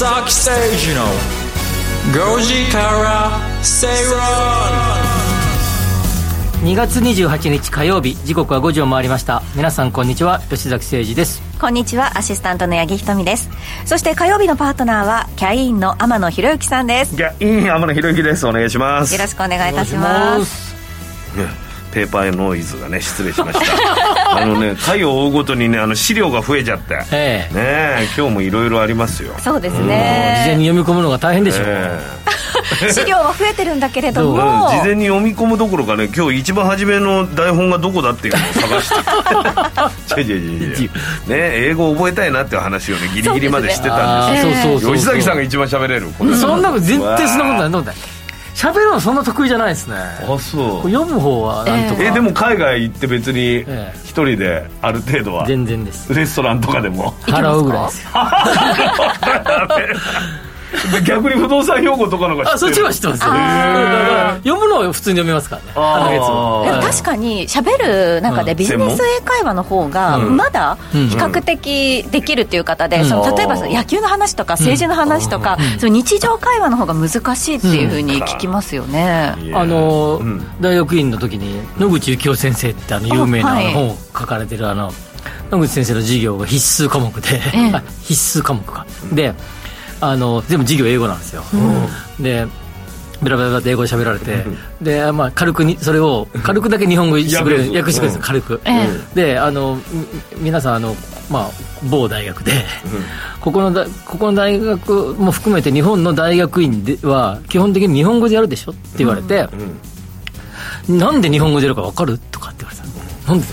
崎誠二の5時から正論2月28日火曜日時刻は5時を回りました。皆さんこんにちは吉崎誠二です。こんにちはアシスタントの八木ひとみです。そして火曜日のパートナーはキャインの天野博之さんです。いやいい天野博之です。お願いします。よろしくお願いいたしますペーパーノイズがね失礼しました。あのね回を追うごとにねあの資料が増えちゃって、ええ。ねえ今日もいろいろありますよ。そうです事前ねに読み込むのが大変でしょう、え 資料は増えてるんだけれども。事前に読み込むどころかね今日一番初めの台本がどこだっていうのを探して。違う違う違う違うね英語を覚えたいなっていう話をねギリギリまでしてたんですよ。あーそうそうそう吉崎さんが一番喋れる。そんなこと絶対そんなことないそんなことない喋るのそんな得意じゃないですね。あそう。読む方はなんとか、えでも海外行って別にええ。一人である程度は。全然です。レストランとかでも。払うぐらいですよ。で 逆に不動産用語とかのがあそっちは知ってますよ。だから読むのは普通に読みますからね。あ確かに喋る中でビジネス英会話の方がまだ比較的できるっていう方で、その例えばその野球の話とか政治の話とか、その日常会話の方が難しいっていうふうに聞きますよね、あの、うん。大学院の時に野口幸雄先生ってあの有名な本を書かれてるあの野口先生の授業が必須科目で、必須科目か。であの全部授業英語なんですよ、でベラベラベラって英語で喋られて、で、まあ、軽くにそれを軽くだけ日本語にしてくれる訳してくれるんです軽く、えであのみ皆さんあの、まあ、某大学で、ここのだここの大学も含めて日本の大学院では基本的に日本語でやるでしょって言われて、なんで日本語でやるか分かるとかって言われた。なんで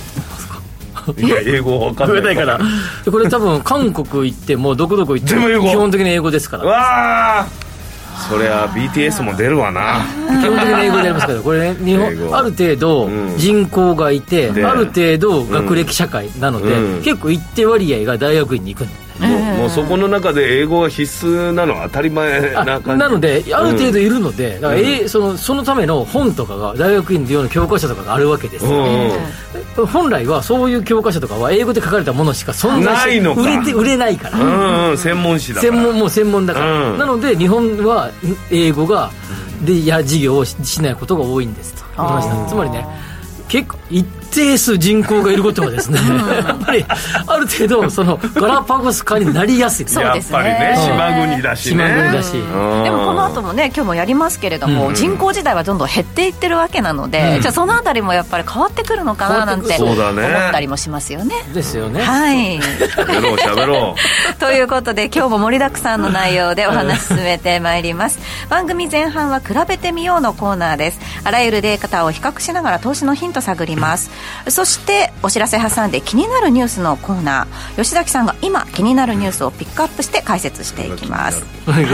いや英語わかんない。から。でこれ多分韓国行ってもどこどこ行っても基本的に英語ですから。わあ。そりゃ BTS も出るわな。基本的に英語でやりますけどこれね日英本語。ある程度うん。人口がいて、で。ある程度学歴社会なので、うん。結構一定割合が大学院に行くんもうもうそこの中で英語が必須なのは当たり前あな感じなのである程度いるので、だからえそのそのための本とかが大学院で用の教科書とかがあるわけです。よ、うん。うん本来はそういう教科書とかは英語で書かれたものしか存在してないのか。売れて売れないから、うんうん専門誌だから。専門もう専門だから、うん。なので日本は英語がでや授業をししないことが多いんですと。言いましたつまりね結構一定数人口がいることはですねやっぱりある程度そのガラパゴス化になりやすい。そうですねやっぱりね。島国だしね。島国だし、うん。でもこの後もね今日もやりますけれども、うん。人口自体はどんどん減っていってるわけなので、うん。じゃあそのあたりもやっぱり変わってくるのかななんて思そうだね。ったりもしますよね。ですよね、はい。喋ろう喋ろ ということで今日も盛りだくさんの内容でお話進めてまいります。番組前半は比べてみようのコーナーです。あらゆるデータを比較しながら投資のヒント探りますそしてお知らせ挟んで気になるニュースのコーナー。吉崎さんが今気になるニュースをピックアップして解説していきます。はい。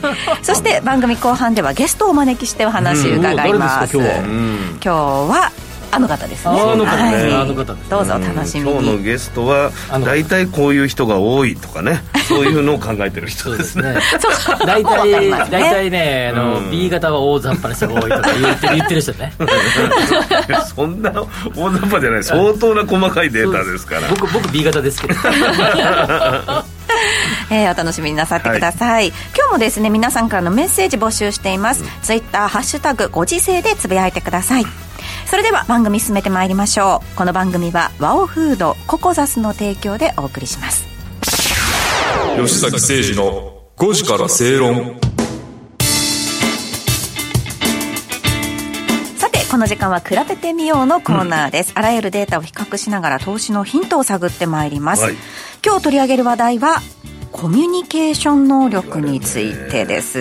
そして番組後半ではゲストをお招きしてお話伺います,、うん。誰ですか？今日は。ううん。今日はあの方ですね。あの方ね。はい。あの方ですどうぞお楽しみ今日のにゲストは大体こういう人が多いとかね。そういうのを考えてる人でね。そうですすね。そう。大体大体ねあの、うん。B 型は大雑把な人が多いとか言ってる 言ってる人ね。そんな大雑把じゃない。相当な細かいデータですから。僕僕 B 型ですけどえーお楽しみになさってください、今日もですね皆さんからのメッセージ募集しています、ツイッターハッシュタグご時世でつぶやいてください。それでは番組進めてまいりましょう。この番組はワオフードココザスの提供でお送りします。吉崎誠二の5時から正論。さてこの時間は比べてみようのコーナーです、あらゆるデータを比較しながら投資のヒントを探ってまいります、はい。今日取り上げる話題はコミュニケーション能力についてです、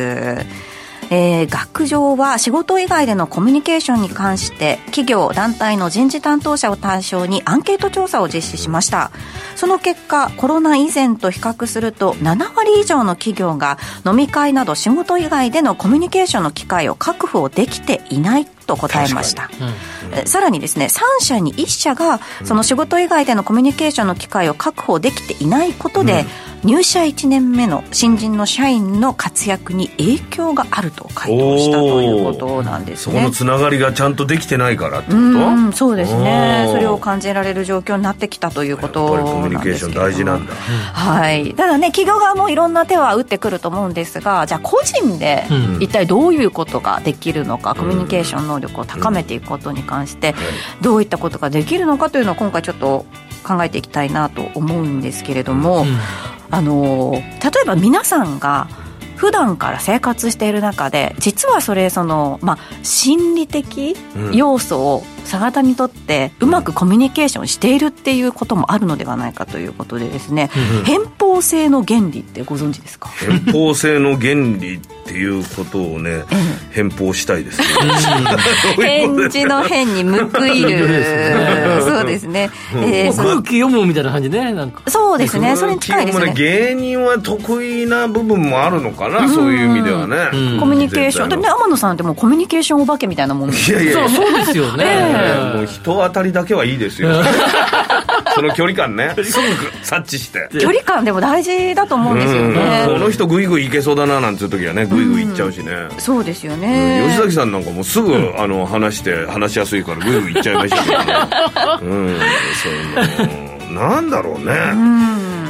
えー学上は仕事以外でのコミュニケーションに関して企業団体の人事担当者を対象にアンケート調査を実施しました。その結果コロナ以前と比較すると7割以上の企業が飲み会など仕事以外でのコミュニケーションの機会を確保できていないと答えました、さらにですね3社に1社がその仕事以外でのコミュニケーションの機会を確保できていないことで、入社1年目の新人の社員の活躍に影響があると回答したということなんですね。そこのつながりがちゃんとできてないからってこと？うんそうですね。それを感じられる状況になってきたということやっぱりコミュニケーション大事なんだ。はい、ただね企業側もいろんな手は打ってくると思うんですがじゃあ個人でうん。一体どういうことができるのか、コミュニケーション能力を高めていくことに関してどういったことができるのかというのを今回ちょっと考えていきたいなと思うんですけれども、うん。あの例えば皆さんが普段から生活している中で実はそれその、まあ、心理的要素を逆田にとってうまくコミュニケーションしているっていうこともあるのではないかということでですね、偏方性の原理ってご存知ですか？偏方性の原理っていうことをね偏方したいですね 返事の変に報いる。そうですね、えーそ空気読むみたいな感じねなんか。そうですね。それに近いですね。芸人は得意な部分もあるのかな、そういう意味ではね、うん。コミュニケーション。でね天野さんってもうコミュニケーションお化けみたいなもんいやいやそうですよね、もう人当たりだけはいいですよ その距離感ね。すぐ察知して。距離感でも大事だと思うんですよね、この人グイグイいけそうだななんていう時はねグイグイいっちゃうしね、そうですようん。ね、吉崎さんなんかもうすぐ、あの話して話しやすいからグイグイいっちゃいましたけどねうん。そういうの。なんだろうね、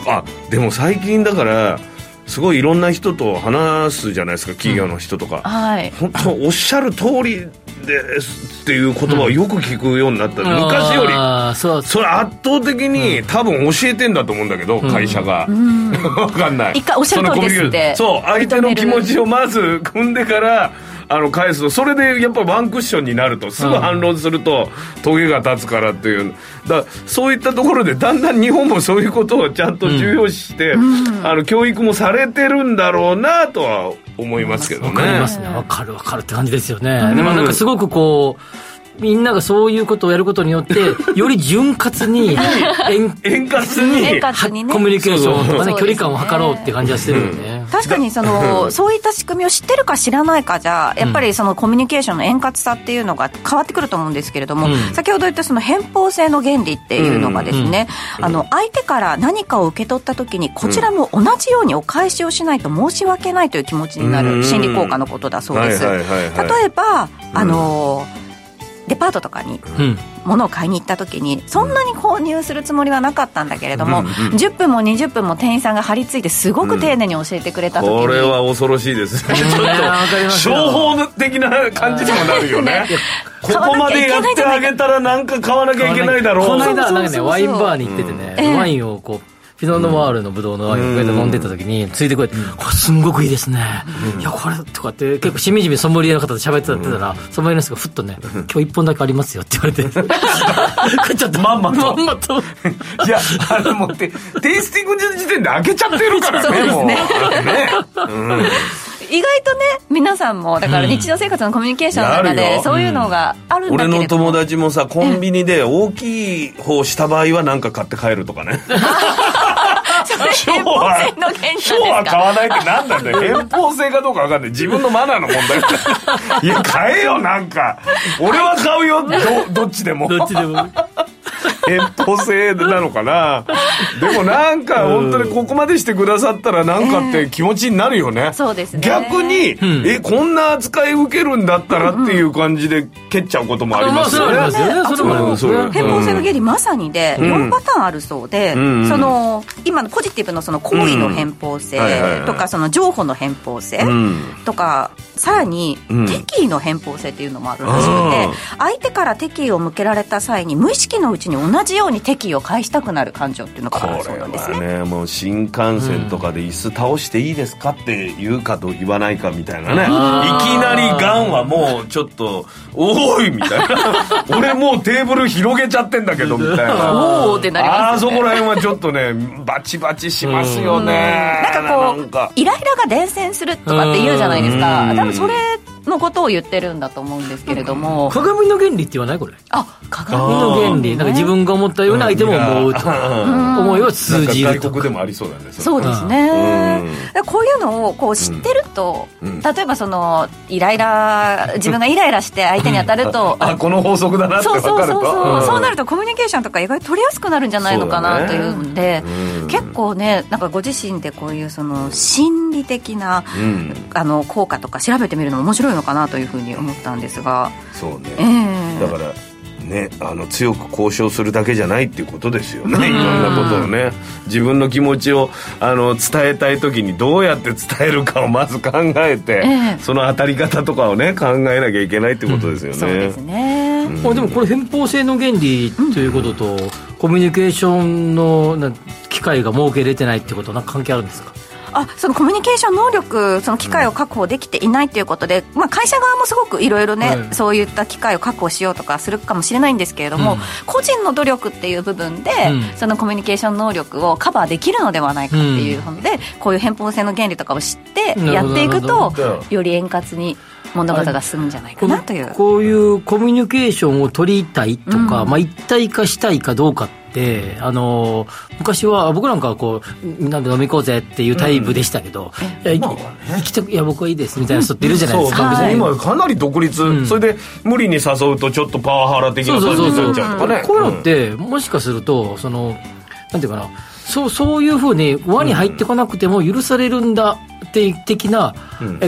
あでも最近だからすごいいろんな人と話すじゃないですか企業の人とか、はい。本当おっしゃる通りですっていう言葉をよく聞くようになった、昔よりそうそれ圧倒的に多分教えてんだと思うんだけど、会社が、分かんない。一回おっしゃる通りですって。そう相手の気持ちをまず汲んでからあの返すとそれでやっぱワンクッションになるとすぐ反論するとトゲが立つからっていう。だそういったところでだんだん日本もそういうことをちゃんと重要視して、あの教育もされてるんだろうなとは思いますけどね。わかりますね。わかるわかるって感じですよね、でもなんかすごくこうみんながそういうことをやることによって より潤滑に円円滑に。円滑にね。コミュニケーションとかね距離感を測ろうって感じはしてるよね、確かにそのそういった仕組みを知ってるか知らないかじゃやっぱりそのコミュニケーションの円滑さっていうのが変わってくると思うんですけれども、うん。先ほど言ったその偏方性の原理っていうのがですね、あの相手から何かを受け取った時にこちらも同じようにお返しをしないと申し訳ないという気持ちになる心理効果のことだそうです。例えばあのデパートとかにうん。物を買いに行った時にそんなに購入するつもりはなかったんだけれども、10分も20分も店員さんが張り付いてすごく丁寧に教えてくれた時に、これは恐ろしいです。ね。ちょっと商よ。法的な感じにもなるよね。ここまでやってあげたらなんか買わなきゃいけないだろう。この間なワインバーに行っててね、ええ。ワインをこうピノ・ノワールのブドウのワインをこうやって飲んでた時に、ついてこいって、これすんごくいいですね。いや、これ、とかって、結構しみじみソムリエの方と喋ってたら、ソムリエの人がふっとね、今日一本だけありますよって言われて。これちょっと、まんまとまんまと。いや、あのもうテ、テイスティング時点で開けちゃってるからね、もう。ね。意外とね皆さんもだから日常生活のコミュニケーションの中うんあるよでそういうのがあるんだ俺のけれども、友達もさ、コンビニで大きい方した場合は何か買って帰るとかね。今日は買かわないってなんなんだよ。偏方性かどうかわかんない。自分のマナーの問題。いや、買えよ、なんか。俺は買うよ、ど、どっちでも。どっちでも。偏方性なのかな。でもなんか本当にここまでしてくださったらなんかって気持ちになるよね、そうですね。逆に、ん。えこんな扱い受けるんだったらっていう感じで蹴っちゃうこともありますよね、まあそれはありますよね。それも偏方性の原理まさにで4パターンあるそうで、んその今のポジティブのその行為の偏方性とかその情報の偏方性ん。とかさらにん。敵意の偏方性っていうのもあるらしくて相手から敵意を向けられた際に無意識のうちに同じように敵意を返したくなる感情っていうのがあるそうなんですね。はねもう新幹線とかで椅子倒していいですかって言うかと言わないかみたいなね。いきなりガンはもうちょっと「おい!」みたいな「俺もうテーブル広げちゃってんだけど」みたいな。おーってなりますよね。あそこら辺はちょっとね。バチバチしますよねなんか。こうイライラが伝染するとかって言うじゃないですか。うん。多分それのことを言ってるんだと思うんですけれども、鏡の原理って言わないこれ？あ鏡鏡の原理。なんか自分が思ったような相手も思うと。思いは通じるとか外国でもありそうだねそれ。そうですね、こういうのをこう知ってると、うん。例えばそのイライラ自分がイライラして相手に当たると、あこの法則だなってそうそう分かるとそうそう、ん。そうなるとコミュニケーションとか意外と取りやすくなるんじゃないのかなというんで、うん。結構ねなんかご自身でこういうその心理的な、うん。あの効果とか調べてみるのも面白いのかなというふうに思ったんですが、そうね、ええ。だからねあの強く交渉するだけじゃないっていうことですよね。いろんなことをね。自分の気持ちをあの伝えたい時にどうやって伝えるかをまず考えて、ええ。その当たり方とかをね考えなきゃいけないってことですよね、そうですね、まあ、でもこれ偏方性の原理ということと、コミュニケーションのな機会が設けれてないってことはなんか関係あるんですか？あそのコミュニケーション能力その機会を確保できていないということで、まあ、会社側もすごくいろいろね、はいそういった機会を確保しようとかするかもしれないんですけれども、うん。個人の努力っていう部分で、うん。そのコミュニケーション能力をカバーできるのではないかっていうので、こういう偏方性の原理とかを知ってやっていくとより円滑に物事が進むんじゃないかなという。こういうコミュニケーションを取りたいとか、うん。まあ、一体化したいかどうかってあの昔は僕なんかはこうみんなで飲み行こうぜっていうタイプでしたけど、いや行き行きいや僕はいいですみたいな人っているじゃないですか、そうはい。別に今かなり独立、ん。それで無理に誘うとちょっとパワハラ的そうな感じになそうそうそうっちゃう。とかねこういうのって、もしかするとそのなんていうかなそうそういうふうに輪に入ってこなくても許されるんだって的な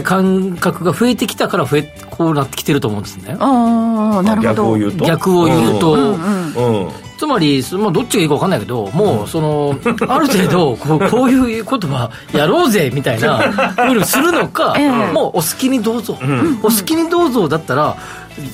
感覚が増えてきたから増えこうなってきてると思うんですね。あーなるほど。逆を言うと？逆を言うん、うんつまり、そまあ、どっちがいいか分かんないけど、もう、その、ある程度、こう、こういうことはやろうぜ、みたいな、ふうにするのか、ええ。もう、お好きにどうぞ。お好きにどうぞだったら、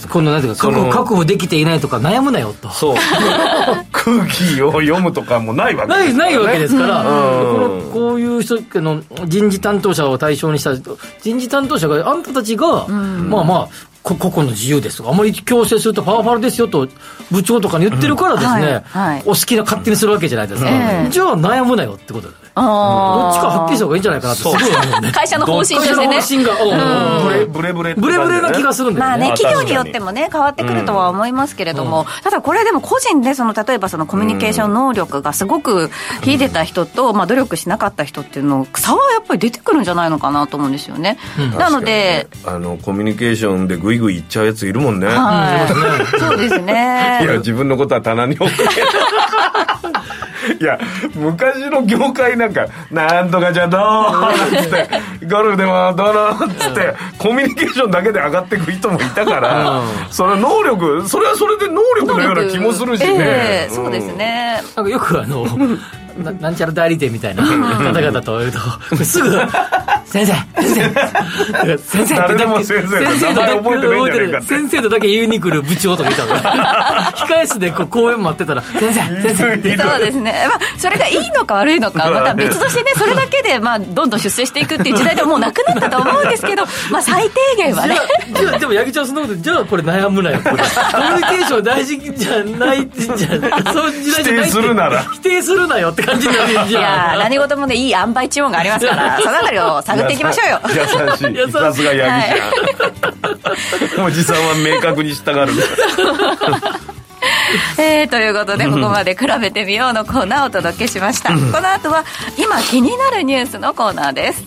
この、なんていうか、その確保確保できていないとか悩むなよと。そう。空気を読むとかもないわけない、ないわけですから、うん。このこういう人あの人事担当者を対象にした人事担当者があんたたちが、まあまあこ個々の自由ですとかあまり強制するとパワハラですよと部長とかに言ってるからですね、はいはい。お好きな勝手にするわけじゃないですか、ええ。じゃあ悩むなよってことだよねどあっちかはっきりした方がいいんじゃないかなってすごい思うね。会社の方針と会社のしてね方針が、う。ん。ブレブレブレブレブレな気がするんだよね、まあね、あ企業にによってもね、変わってくるとは思いますけれども、ただこれでも個人で、その、例えばそのコミュニケーション能力がすごく秀でた人と、まあ努力しなかった人っていうの、差はやっぱり出てくるんじゃないのかなと思うんですよね。なので、あのコミュニケーションでグイグイいっちゃうやついるもんね、はい。そうですね。いや自分のことは棚に置く いや昔の業界なんか「なんとかじゃどう?」っつって「ゴルフでもどうの?」っつってコミュニケーションだけで上がっていく人もいたから、その能力それはそれで能力のような気もするしね、そうですね。なんかよくあの、ななんちゃら代理店みたいな方々と言うと、すぐ、先生先生。先生誰でも先生だ先生とだけ覚えてないんじゃないかって。先生とだけ言いに来る部長とかいたの。控え室でこう講演待ってたら、先生先生。ってそうですね。まあ、それがいいのか悪いのか、また別としてね、それだけで、まあ、どんどん出世していくっていう時代ではもうなくなったと思うんですけど、まあ、最低限はね。じゃあ、でも、八木ちゃんそんなこと、じゃあこれ悩むなよ。これ。コミュニケーション大事じゃない、じゃそういう時代じゃないって。否定するなら。否定するなよって感じになるじゃん。いやー何事もね、いい塩梅地温がありますから、そのあたりを探っていきましょうよ。優しい優しいさすがヤギちゃん、おじさんは明確に従う えーということで、ここまで比べてみようのコーナーをお届けしました。この後は、今気になるニュースのコーナーです。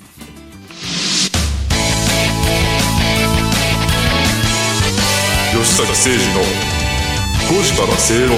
吉崎誠二の5時から正論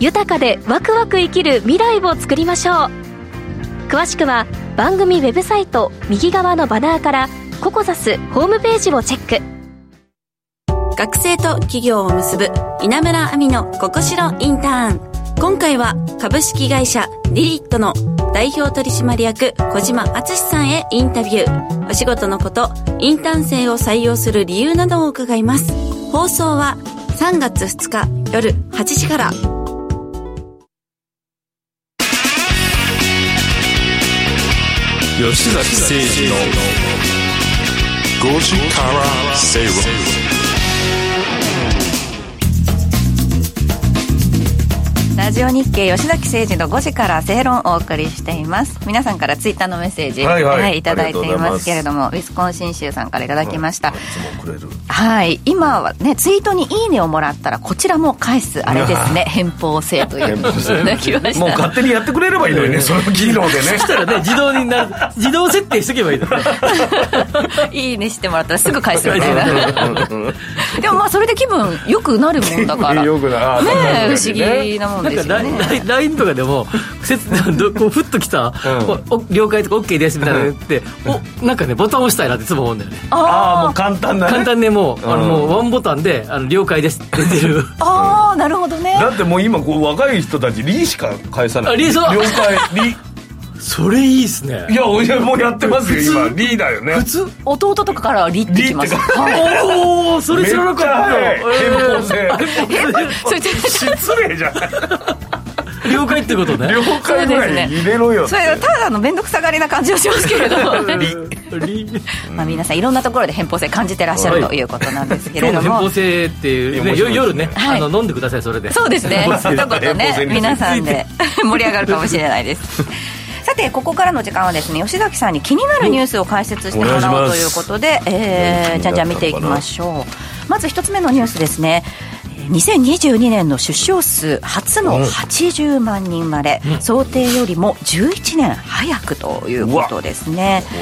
豊かでワクワク生きる未来を作りましょう。詳しくは番組ウェブサイト右側のバナーからココザスホームページをチェック。学生と企業を結ぶ稲村亜美のここしろインターン。今回は株式会社ディリットの代表取締役小島敦さんへインタビュー。お仕事のことインターン生を採用する理由などを伺います。放送は3月2日夜8時から。吉崎誠二の5時から正論ラジオ日経吉崎誠二の5時から正論をお送りしています。皆さんからツイッターのメッセージ、はいはい。いただいていますすけれどもウィスコンシン州さんからいただきました、い。つもくれるはい。今はねツイートに「いいね」をもらったらこちらも返す。あれですね。返報制という。のをいただきました。もう勝手にやってくれればいいのにね その機能でね。そしたらね自動になる自動設定しとけばいいの。ね いいねしてもらったらすぐ返すみたいなでもまあそれで気分良くなるもんだから。ねよくなあえ不思議なもんなんかですよ LINE ね LINE とかでもせつどこうふっときた、おお了解とか OK ですみたいなの言って、おなんかねボタン押したいなっていつも思うんだよね。ああもう簡単なね。簡単にもう,、あのもうワンボタンであの了解ですって出てる。ああなるほどね。だってもう今こう若い人たちリしか返さない。あリそう。了解。リそれいいっすね。いやおいやもうやってますよ。今リだよね。普通？弟とかからは「リ」ってきますおおそれ知らなかった。めっちゃ早い変更性それちょっと失礼じゃない了解ってことね。了解ぐらい入れろよそれただの面倒くさがりな感じはしますけれどリ。まあ皆さんいろんなところで偏方性感じてらっしゃるということなんですけれども。更性っていう、夜ね、飲んでくださいそれで。そうですね。一言偏方性ねに皆さんで盛り上がるかもしれないですさてここからの時間はですね吉崎さんに気になるニュースを解説してもらおうということで、えーじゃんじゃん見ていきましょう。まず一つ目のニュースですね。えー2022年の出生数初の80万人まで、想定よりも11年早くということですね。こ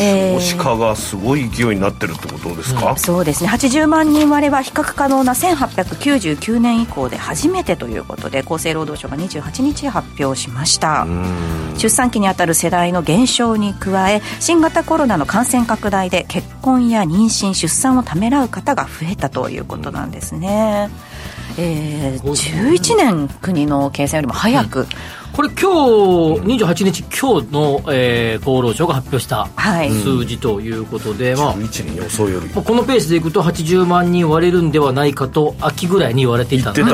えーれは少子化がすごい勢いになってるってことですか、そうですね。80万人割れは比較可能な1899年以降で初めてということで厚生労働省が28日発表しました。出産期にあたる世代の減少に加え新型コロナの感染拡大で結婚や妊娠出産をためらう方が増えたということなんですね、えー、11年国の計算よりも早く、これ今日28日今日の、えー厚労省が発表したはい。数字ということで、まあ11人予想より。まあこのペースでいくと80万人割れるんではないかと秋ぐらいに言われていたんだけ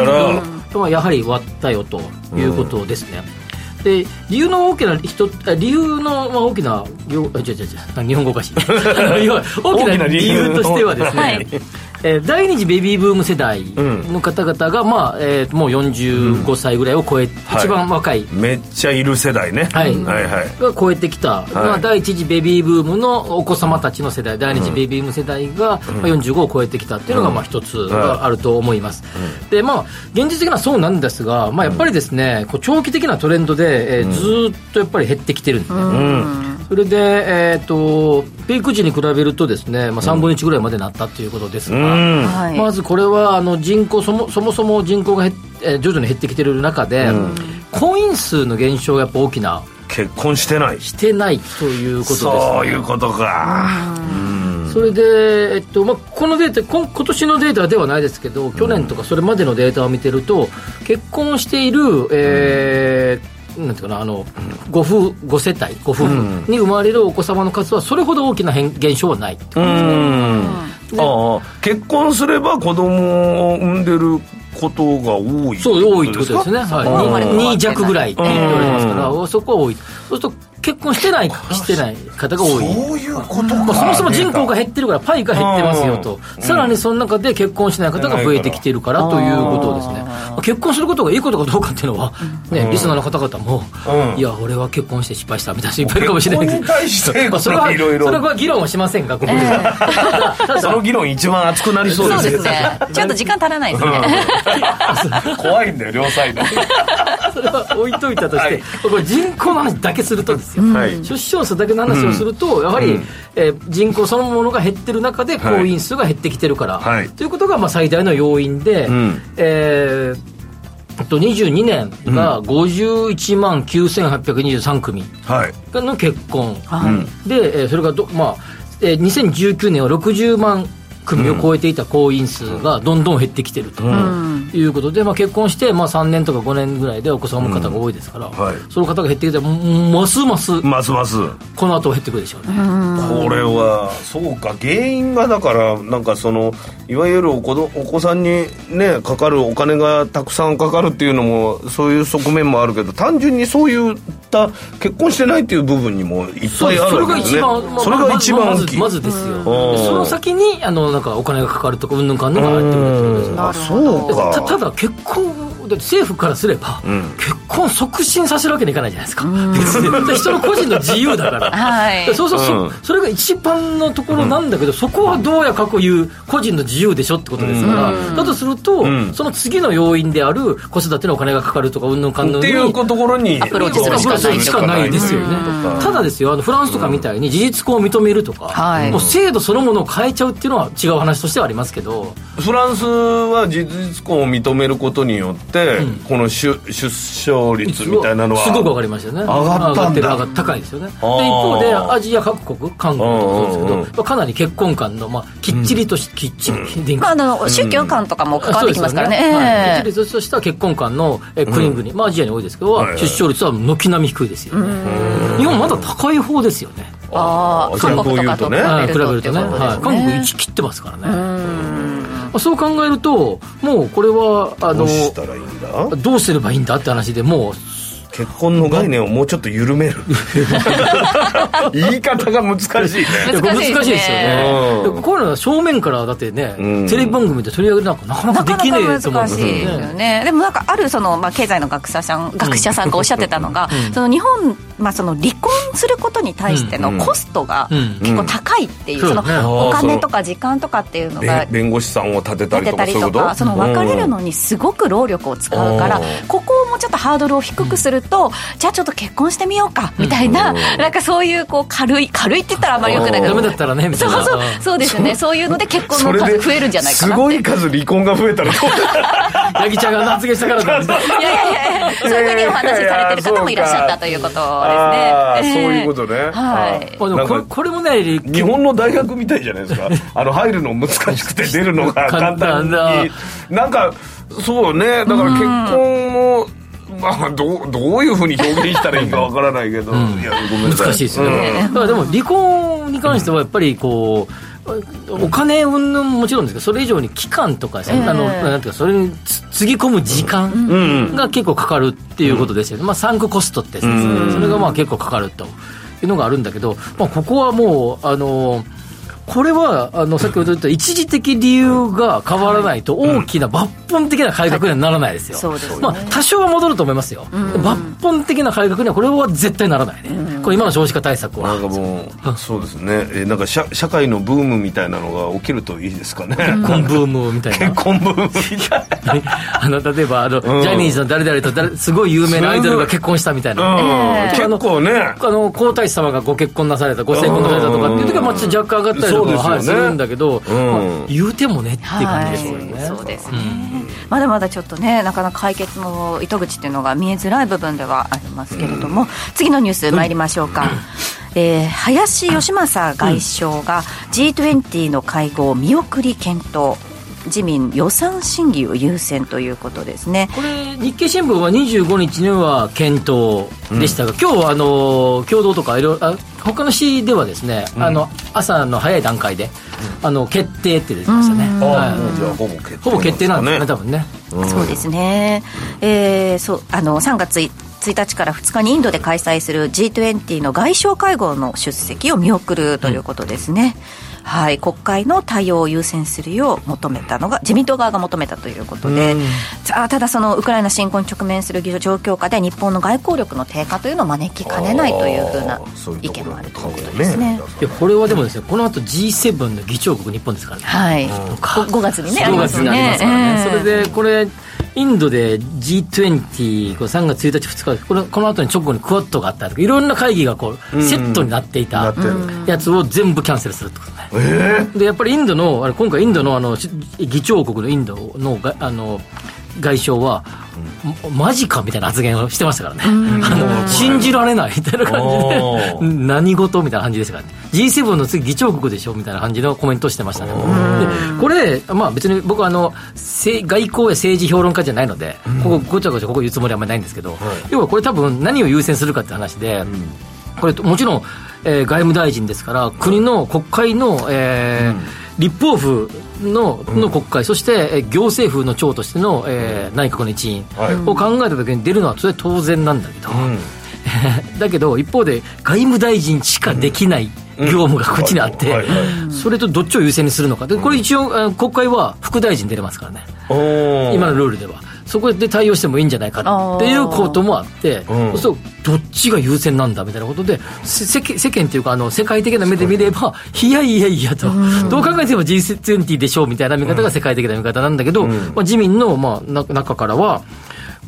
どやはり割ったよということですね、で理由の大きな人あ理由の、まあ、大きなよあ違う違う違う。日本語おかしい。大きな理由としてはですね、はいえー第二次ベビーブーム世代の方々が、まあえーもう45歳ぐらいを超え、はい。一番若い。めっちゃいる世代ね、はい。はいはい。が超えてきた、まあ、第一次ベビーブームのお子様たちの世代第二次ベビーブーム世代が、まあ、45を超えてきたっていうのがまあ一つがあると思います、でまあ現実的にはそうなんですが、まあ、やっぱりですね、こう長期的なトレンドで、えーずーっとやっぱり減ってきてるんですね、それで、えー、とピーク時に比べるとですね、まあ、3分の1ぐらいまでなったということですが、うん。はい。まずこれはあの人口そもそもそも人口がえー徐々に減ってきてる中で、婚姻数の減少がやっぱ大きな結婚してない。してないということです、ね、そういうことか。それで、えっとまあ、このデータ今今年のデータではないですけど去年とかそれまでのデータを見てると結婚している、えーなんていうかなあのご夫ご世帯ご夫婦に生まれるお子様の数はそれほど大きな変減少はないってことですねうん。ああ結婚すれば子供を産んでることが多いそう多いってことですね、こはい。2弱ぐらいって言われてますから、そこは多い。そうすると結婚してないしてない方が多い。そういうことか、まあ、そもそも人口が減ってるからパイが減ってますよと、さらにその中で結婚しない方が増えてきてるからということですね、まあ結婚することがいいことかどうかっていうのは、ねリスナーの方々も、うん。いや俺は結婚して失敗したみたいな人いっぱいいるかもしれないけど。結婚に対して まあそれはいろいろ。それは議論はしませんがここで。その議論一番熱くなりそうそうですですね。ちょっと時間足らないですね、怖いんだよ両サイド。それは置いといたとして、はい。これ人口の話だけするとですよ、はい。出生数だけの話をすると、やはり、えー人口そのものが減ってる中ではい。婚姻数が減ってきてるから、はい。ということがまあ最大の要因で、ん。えーと22年が51万9823組はい。の結婚、はいで、えーそれがど、まあえー2019年は60万組を超えていた婚姻数がどんどん減ってきてるということで、まあ、結婚してまあ3年とか5年ぐらいでお子さんを産む方が多いですから、はい。その方が減ってきて、ますますますます。この後減ってくるでしょうね。これはそうか原因がだからなんかそのいわゆるお子どお子さんにねかかるお金がたくさんかかるっていうのもそういう側面もあるけど単純にそういった結婚してないっていう部分にもいっぱいあるわけです。ねそれが一番大きい。まずまずですよ、その先にあのなんかお金がかかるとかうんぬんかんぬんが入ってくるってことですね。あそうか。たただ結婚で政府からすれば、結婚促進させるわけにいかないじゃないですか、別に。で人の個人の自由だから、はい。でそうそうそ,、うん。それが一番のところなんだけど、そこはどうやかくいう個人の自由でしょってことですから、だとすると、ん。その次の要因である子育てのお金がかかるとかうんぬんかんぬんにっていうところにアプローチするしかないしかないですよね。うん。ただですよ、あのフランスとかみたいに事実婚を認めるとか、はい。もう制度そのものを変えちゃうっていうのは違う話としてはありますけど、フランスは事実婚を認めることによって、この出出生率みたいなのはすごく上がりましたよね。上がったんだ。てる、上がっ高いですよね。で、一方で、アジア各国、韓国とかそうですけど、うんうんかなり結婚観の、まあ、きっちりとし、きっちり、まあ、あの宗教観とかも関わってきますからね。そうですよはいきっええちりとした結婚観のえ国々、まあアジアに多いですけど、はいはい出生率は軒並み低いですよね。日本まだ高い方ですよね。ああ韓国とかと比べはいるとって比べるとね、はい、韓国1切ってますからね。まあそう考えると、もうこれは、あのどうすればいいんだって話でもう、結婚の概念をもうちょっと緩める。言い方が難しい難しいですよね。うんでこういうのは正面からだってね、うん。テレビ番組で取り上げるなんかなかなかできねえと思うんですか難しいですよよね。ね。でもなんかあるその、まあ、経済の学者さん、学者さんがおっしゃってたのが、その日本、まあ、その離婚することに対してのコストがうん。結構高いっていう、お金とか時間とかっていうのが弁弁護士さんを立てたりとかその別れるのにすごく労力を使うからうん。ここうちょっとハードルを低くするとじゃあちょっと結婚してみようかみたいななんかそういうこう軽い軽いって言ったらあんまりよくないけど。ダメだったらねみたいな。そうそうそうですよね。そういうので結婚の数増えるんじゃないかなすって。ごい数離婚が増えたら ヤギちゃんが発言したからなんでいやいやいやそういうふうにお話しされてる方もいらっしゃったということですね。そういうことね。はい。あまあでもこれもね日本の大学みたいじゃないですか。あの入るの難しくて出るのが簡単になんかそうね。だから結婚もまあどうどういうふうに表現したらいいかわからないけど、いやごめんなさい。難しいですよね、うん。だからでも離婚に関してはやっぱりこうお金云々もちろんですけどそれ以上に期間とかあのなんていうかそれにつつぎ込む時間が結構かかるっていうことですよね、まあ、サンクコストってそれがまあ結構かかるというのがあるんだけど、まあ、ここはもうあのこれはあの先ほど言った一時的理由が変わらないと大きな抜本的な改革にはならないですよ、そうですね。まあ、多少は戻ると思いますよ、抜本的な改革にはこれは絶対ならないね、これ今の少子化対策は。なんかもう そうですね。えなんか社社会のブームみたいなのが起きるといいですかね、結婚ブームみたいな？結婚ブームみたいな。あの例えばあの、ん。ジャニーズの誰々と誰すごい有名なアイドルが結婚したみたいな、うん。結構ね。あの皇太子様がご結婚なされたご成婚なされたとかっていう時はまあちょっと若干上がったりとかは、はい、すそうですよねるんだけど、言うてもねっていう感じですよね、はいそうですね、まだまだちょっとねなかなか解決の糸口っていうのが見えづらい部分ではありますけれども、次のニュース参りましょうか、えー林芳正外相が G20 の会合を見送り検討。自民予算審議を優先ということですね。これ日経新聞は25日には検討でしたが、今日はあの共同とかいろいろあ他の市ではですね、あの朝の早い段階で、あの決定って出てましたね、あはい。もうじゃあほぼ決定ほぼ決定なんですね多分ね。そうですね、えーそうあの3月1日から2日にインドで開催する G20 の外相会合の出席を見送るということですね、はい、国会の対応を優先するよう求めたのが自民党側が求めたということで、さあただそのウクライナ侵攻に直面する状況下で日本の外交力の低下というのを招きかねないというふうな意見もあるということですね。いやこれはでもですねこの後 G7 の議長国日本ですからねはい、5, 月にねあり5ますね。それでこれインドで G20 これ3月1日2日これこの後に直後にクワッドがあったりとかいろんな会議がこうセットになっていたやつを全部キャンセルするってことね、でやっぱりインドのあれ今回インドのあのし議長国のインドのがあの外相は、マジかみたいな発言をしてましたからね、あの信じられないみたいな感じで、何事みたいな感じですからね、G7 の次、議長国でしょみたいな感じのコメントをしてましたね。でこれ、まあ、別に僕はあの外交や政治評論家じゃないので、ここ、ごちゃごちゃここ言うつもりはあんまりないんですけど、要はこれ、多分何を優先するかって話で、これ、もちろん、えー、外務大臣ですから、国の国会の、えー立法府のの国会、そして行政府の長としての、えー、内閣の一員を考えたときに出るのはそれは当然なんだけど、だけど一方で外務大臣しかできない業務がこっちにあって、それとどっちを優先にするのか。でこれ一応国会は副大臣出れますからね。今のルールでは。そこで対応してもいいんじゃないかっていうこともあって、そうするとどっちが優先なんだみたいなことで、世間世間っていうかあの、世界的な目で見れば、いやいやいやと、どう考えても G20 でしょうみたいな見方が世界的な見方なんだけど、まあ、自民の、まあ、中からは、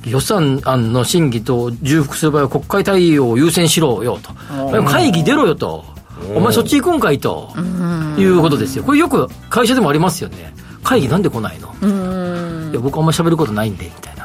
予算案の審議と重複する場合は国会対応を優先しろよと。会議出ろよと。お前そっち行くんかいと。いうことですよ。これよく会社でもありますよね。会議なんで来ないの？いや僕あんまり喋ることないんでみたいな。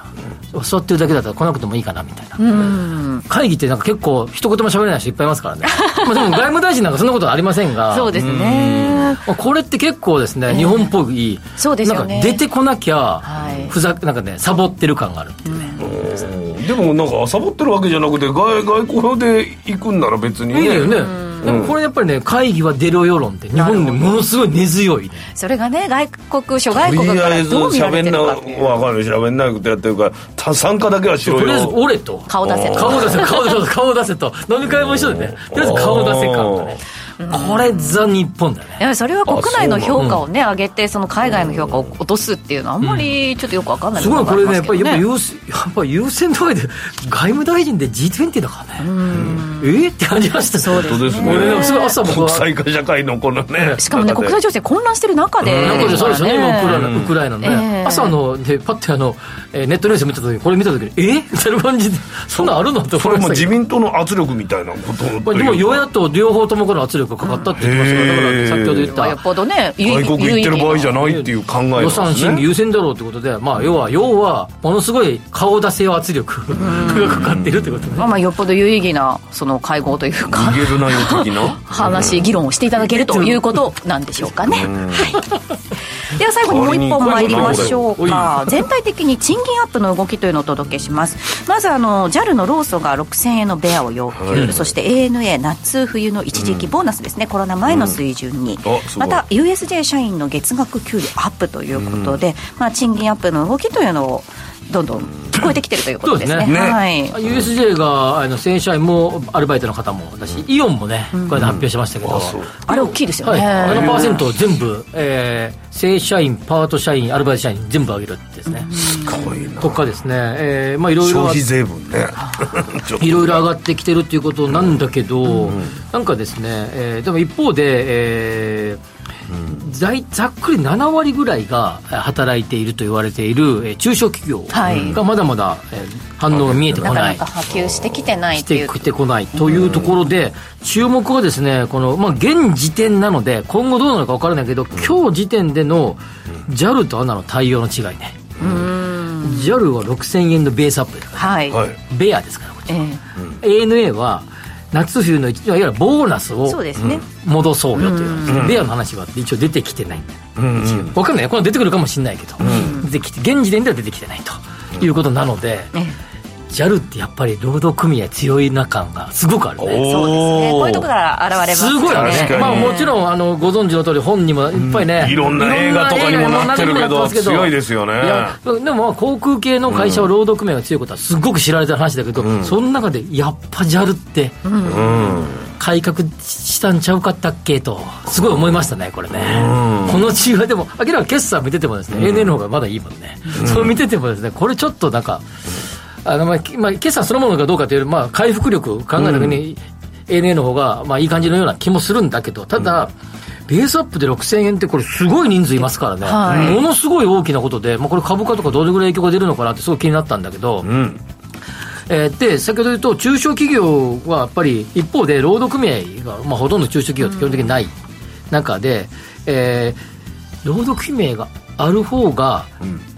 座ってるだけだったら来なくてもいいかなみたいな。会議ってなんか結構一言も喋れない人いっぱいいますからね。まあでも外務大臣なんかそんなことありませんが。そうですね。これって結構ですね、日本っぽいそうですよ、ね、なんか出てこなきゃ、ふざなんかねサボってる感がある。っていうね、でもなんかサボってるわけじゃなくて外外交で行くんなら別にね。いいよねでもこれやっぱりね会議は出ろ世論って日本でものすごい根強いね。それがね外国諸外国からどう見られてるかっていう。分かる喋んないことやってるから参加だけはしろよ。とりあえず俺と。顔出せと。顔出せ顔出せ顔出せと。飲み会も一緒でね。とりあえず顔出せ感がねこれザ日本だね。それは国内の評価をね上げてその海外の評価を落とすっていうのはあんまりちょっとよく分かんないすごいこれねやっぱりやっぱ優先やっぱ優先度合いで外務大臣で G20 だからね。えって感じました。そうですね。俺すごい朝僕国際化社会のこのね。しかもね国際情勢混乱してる中で中でそうですよね。今ウクライナウクライナのね。朝のでパッてあのネットニュース見た時にこれ見た時にえ？みたいな感じで。そんなあるの？ってそれも自民党の圧力みたいなことでも与野党両方ともから圧力がかかったって言ってましたからだから先ほど言ったよっぽどね外国行ってる場合じゃないっていう考え予算審議優先だろうってことでまあ要は要はものすごい顔出せよ圧力がかかってるってことねまあまあよっぽど有意義なその会合というか逃げるなよ的な？話議論をしていただけるということなんでしょうかね、はい、では最後にもう一本参りましょうか。全体的に賃金アップの動きというのをお届けします。まずあの JAL の労組が6000円のベアを要求、はい、そして ANA 夏冬の一時期ボーナスですね、うん、コロナ前の水準に、うん、また USJ 社員の月額給料アップということで、うん、まあ、賃金アップの動きというのをどんどん聞こえてきてるということですね。すね。はい、USJ があの正社員もアルバイトの方もだし、イオンもね、これで発表しましたけど、あれ大きいですよね。はい、あのパーセントを全部、えー、正社員、パート社員、アルバイト社員全部上げるですね。すごいな。とかですね、えー、まあいろいろ消費税分 ね。いろいろ上がってきてるっていうことなんだけど、なんかですね、えー、でも一方で、えーざざっくり7割ぐらいが働いていると言われている中小企業がまだまだ反応が見えてこない、なかなか波及してきてないしてきてこないというところで、注目はですねこの、まあ、現時点なので今後どうなるか分からないけど、今日時点での JAL と ANA の対応の違いね。JAL は6000円のベースアップですから、はい、ベアですからこっちは、えー、ANA は夏冬のいわゆるボーナスを戻そうよという、ベアの話は一応出てきてないんだ、うんうん、分かんないこれ出てくるかもしれないけど、うん、出てきて現時点では出てきてないということなので、JAL ってやっぱり労働組合強いな感がすごくあるね。そうですね。こういうところから現れますね。すごいね。まあもちろんあのご存知の通り本にもいっぱいね、うん、いろんな映画とかにもなってるけど強いですよね。いやでも航空系の会社は労働組合が強いことはすごく知られてる話だけど、うん、その中でやっぱ JAL って。うん改革したんちゃうかったっけと、すごい思いましたね、これね。この違いでも、明らかに決算見ててもですね、ANA の方がまだいいもんね。それ見ててもですね、これちょっとなんか、あのまあまあ、決算そのものかどうかというより、まあ、回復力考えたときに、ANA の方がまあいい感じのような気もするんだけど、ただ、ベースアップで6000円ってこれすごい人数いますからね、はい、ものすごい大きなことで、まあ、これ株価とかどれぐらい影響が出るのかなってすごい気になったんだけど、うん、えー、で、先ほど言うと、中小企業はやっぱり一方で労働組合が、まあ、ほとんど中小企業って基本的にない中で、えー、労働組合がある方が、うん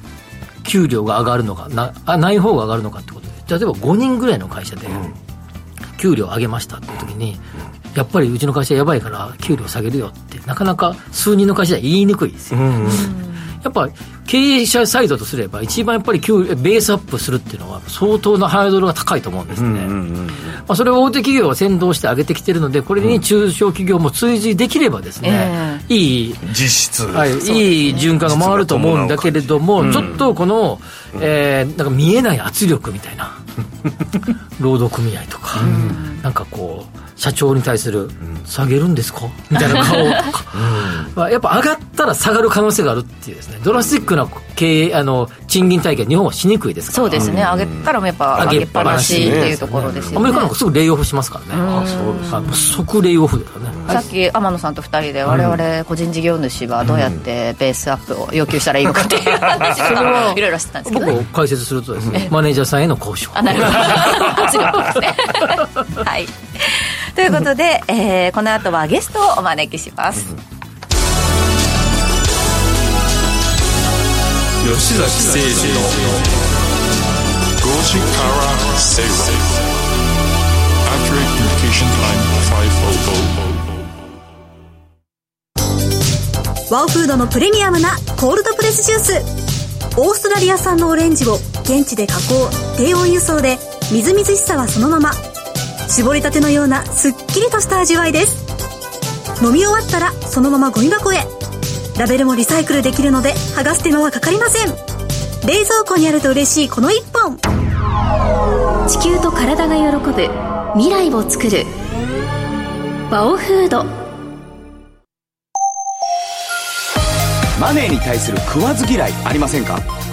給料が上がるのかなあない方が上がるのかってことで例えば5人ぐらいの会社で給料上げましたっていう時にやっぱりうちの会社やばいから給料下げるよってなかなか数人の会社では言いにくいですよ、やっぱ経営者サイドとすれば一番やっぱり給ベースアップするっていうのは相当なハードルが高いと思うんですね、まあ、それを大手企業が先導して上げてきてるのでこれに中小企業も追随できればですね、いい実質、はい、いい循環が回ると思うんだけれども、ちょっとこの、えー、なんか見えない圧力みたいな 労働組合とか、なんかこう社長に対する、下げるんですか？みたいな顔。とか、まあ、やっぱ上がったら下がる可能性があるっていうですね。ドラスティックな経営あの賃金体系日本はしにくいですから。そうですね、上げたらもやっぱ上げっぱなしっていうところですよね。アメリカなんかすぐレイオフしますからね。あそうですね即レイオフだよね。さっき天野さんと2人で我々個人事業主はどうやってベースアップを要求したらいいのかっていう話をいろいろしてたんですけど、僕を解説するとですねマネージャーさんへの交渉。あなるほど。圧力ですね はいということで、えー、この後はゲストをお招きします、吉崎誠二の5時から正論 Accurate Communication Time 500ワオフードのプレミアムなコールドプレスジュース。オーストラリア産のオレンジを現地で加工。低温輸送でみずみずしさはそのまま。絞りたてのようなすっきりとした味わいです。飲み終わったらそのままゴミ箱へ。ラベルもリサイクルできるので剥がす手間はかかりません。冷蔵庫にあると嬉しいこの一本。地球と体が喜ぶ未来を作る。ワオフード。マネーに対する食わず嫌いありませんか？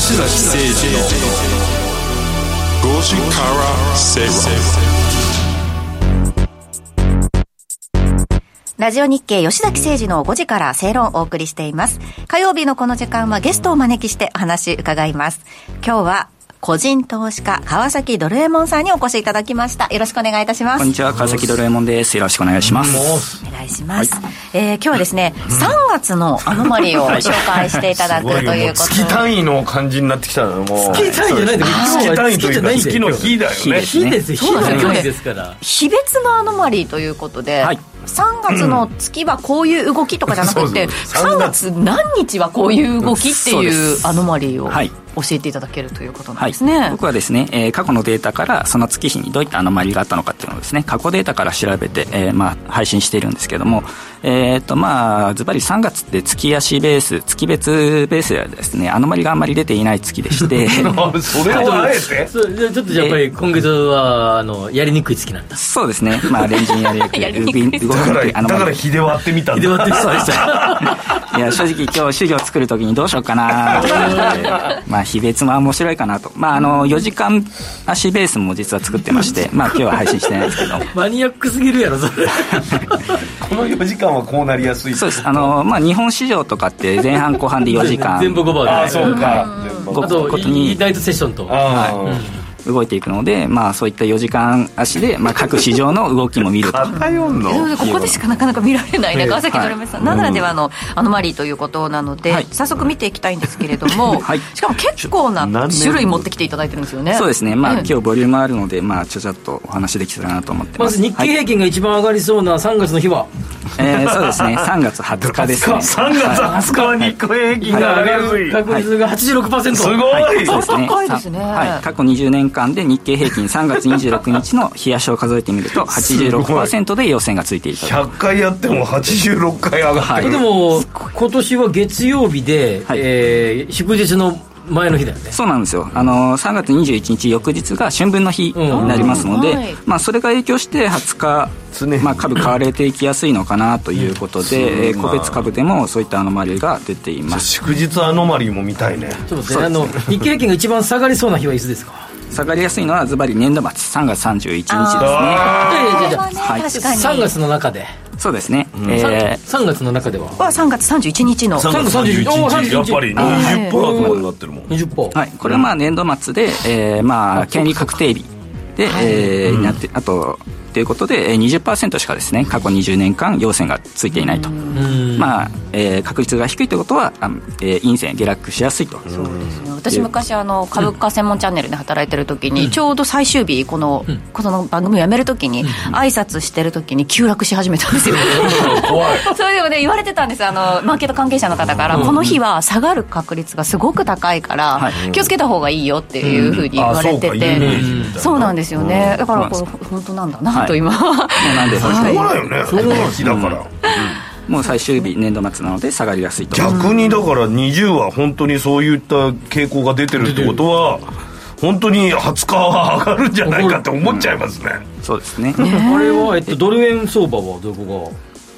吉崎誠二の5時から正論ラジオ日経吉崎誠二の5時から正論をお送りしています。火曜日のこの時間はゲストをお招きしてお話伺います。今日は個人投資家川崎ドルエモンさんにお越しいただきました。よろしくお願いいたします。こんにちは、川崎ドルエモンです。よろしくお願いします。お願いします。えー今日はですね、3月のアノマリを紹介していただくということ月単位の感じになってきたのもう。月単位じゃないんだ月単位というか月の日だよね。日。ですよ。日そうなんです。よの日です。から日別のアノマリということで、はい。3月の月はこういう動きとかじゃなくて、そうそう3月。何日はこういう動きっていうす。アノマリーをはい教えていただけるということなんはいですね。僕はですね、えー過去のデータからその月日にどういったアノマリがあったのかっていうのをですね過去データから調べて、えーまあ、配信しているんですけどもえーっとまあズバリ3月って月足ベース月別ベースではですねアノマリがあんまり出ていない月でして それをあえて？そうじゃあちょっとじゃあやっぱり今月はあのやりにくい月なんだ。そうですね。まあレンジにやりやすくやりにくい。動きだからだにくいアノマリから日で割ってみたんだ。で割ってそうでした。いや正直今日資料作るときにどうしようかなと思って まあ日別も面白いかなと。まああの4時間足ベースも実は作ってまして まあ今日は配信してないですけど。マニアックすぎるやろそれ。この4時間はこうなりやすい。そうです。あのまあ日本市場とかって前半後半で4時間。全部5番で。ああそうか。ごあとこといいにナイトセッションと。あ動いていくのでまあそういった4時間足で、まあ、各市場の動きも見ると。ここでしかなかなか見られない。ね、ええ川崎ドラメさん、ならではのアノマリーということなので、はい。早速見ていきたいんですけれども、はい。しかも結構な種類持ってきていただいてるんですよね。そうですね。まあええ。今日ボリュームあるのでまあちゃちゃっとお話できたらなと思ってまますず日経平均が一番上がりそうな3月の日は？えーそうですね。3月20日ですね。3月20日は日経平均が上がりやすい。確率が86%すごい。そうですね。高いですね。はい、過去20年間で日経平均3月26日の冷やしを数えてみると86%で陽線がついていたと。100回やっても86回上がってでるも今年は月曜日で、はい。えー祝日の前の日だよね。そうなんですよ。あの3月21日翌日が春分の日になりますので、うんはい。まあ、それが影響して20日、まあ、株買われていきやすいのかなということで、えー個別株でもそういったアノマリが出ています。祝日アノマリーも見たいね。ちょっとねあの日経平均が一番下がりそうな日はいつですか？下がりやすいのはズバリ年度末3月31日ですね。はい。確かに。3月の中で。そうですね、ええー3月の中では。は3月31日の。3月31日。やっぱり20%とかになってるもん20%はい、これはまあ年度末で、えーまあ、権利確定日で、えーなってあとということでえー20%しかですね過去20年間陽線がついていないと、まあえー確率が低いということはあの、えー陰線下落しやすいと。私昔あの株価専門チャンネルで働いてる時に、ちょうど最終日この,、この番組をやめる時に、挨拶してる時に急落し始めたんですよ。怖い。それでもね言われてたんですあのマーケット関係者の方から、この日は下がる確率がすごく高いから、はい。気をつけた方がいいよっていうふうに言われてて、そうなんですよね、だからこそうれ本当なんだなはい。と今、もうなんで、しょうがないよね。その日だから。もう最終日年度末なので下がりやすいと。逆にだから20は本当にそういった傾向が出てるってことは本当に20日は上がるんじゃないかって思っちゃいますね。そうですね。あれは、えっと、ドル円相場はどこ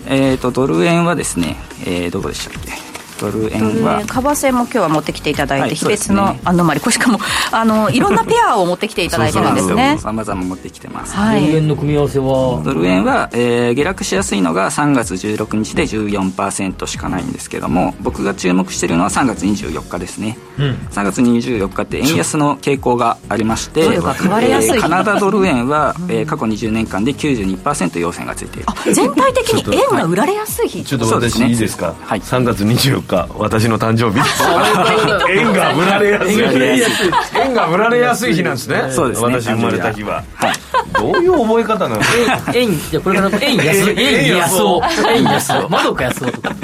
えーとドル円はですね、えーどこでしたっけ？ドル円は。為替も今日は持ってきていただいて、はい非別のアノマリこれしかもあの いろんなペアを持ってきていただいてるんです。ねさまざま持ってきてます、が、はい。ドル円の組み合わせは？ドル円は、えー下落しやすいのが3月16日で14%しかないんですけども僕が注目しているのは3月24日ですね、3月24日って円安の傾向がありまして、ドルが買われやすい。えーカナダドル円は、えー過去20年間で92%陽線がついている。あ全体的に円が売られやすい日。ちょっと私そうですね。いいですか？はい。3月24日私の誕生日。円が売られやすい円がれやすい。円が売られやすい日なんですね。そうですね。私生まれた日は。はい。どういう覚え方なの？円円じゃあこれから円安円円安円を。円安を。まどか安をとか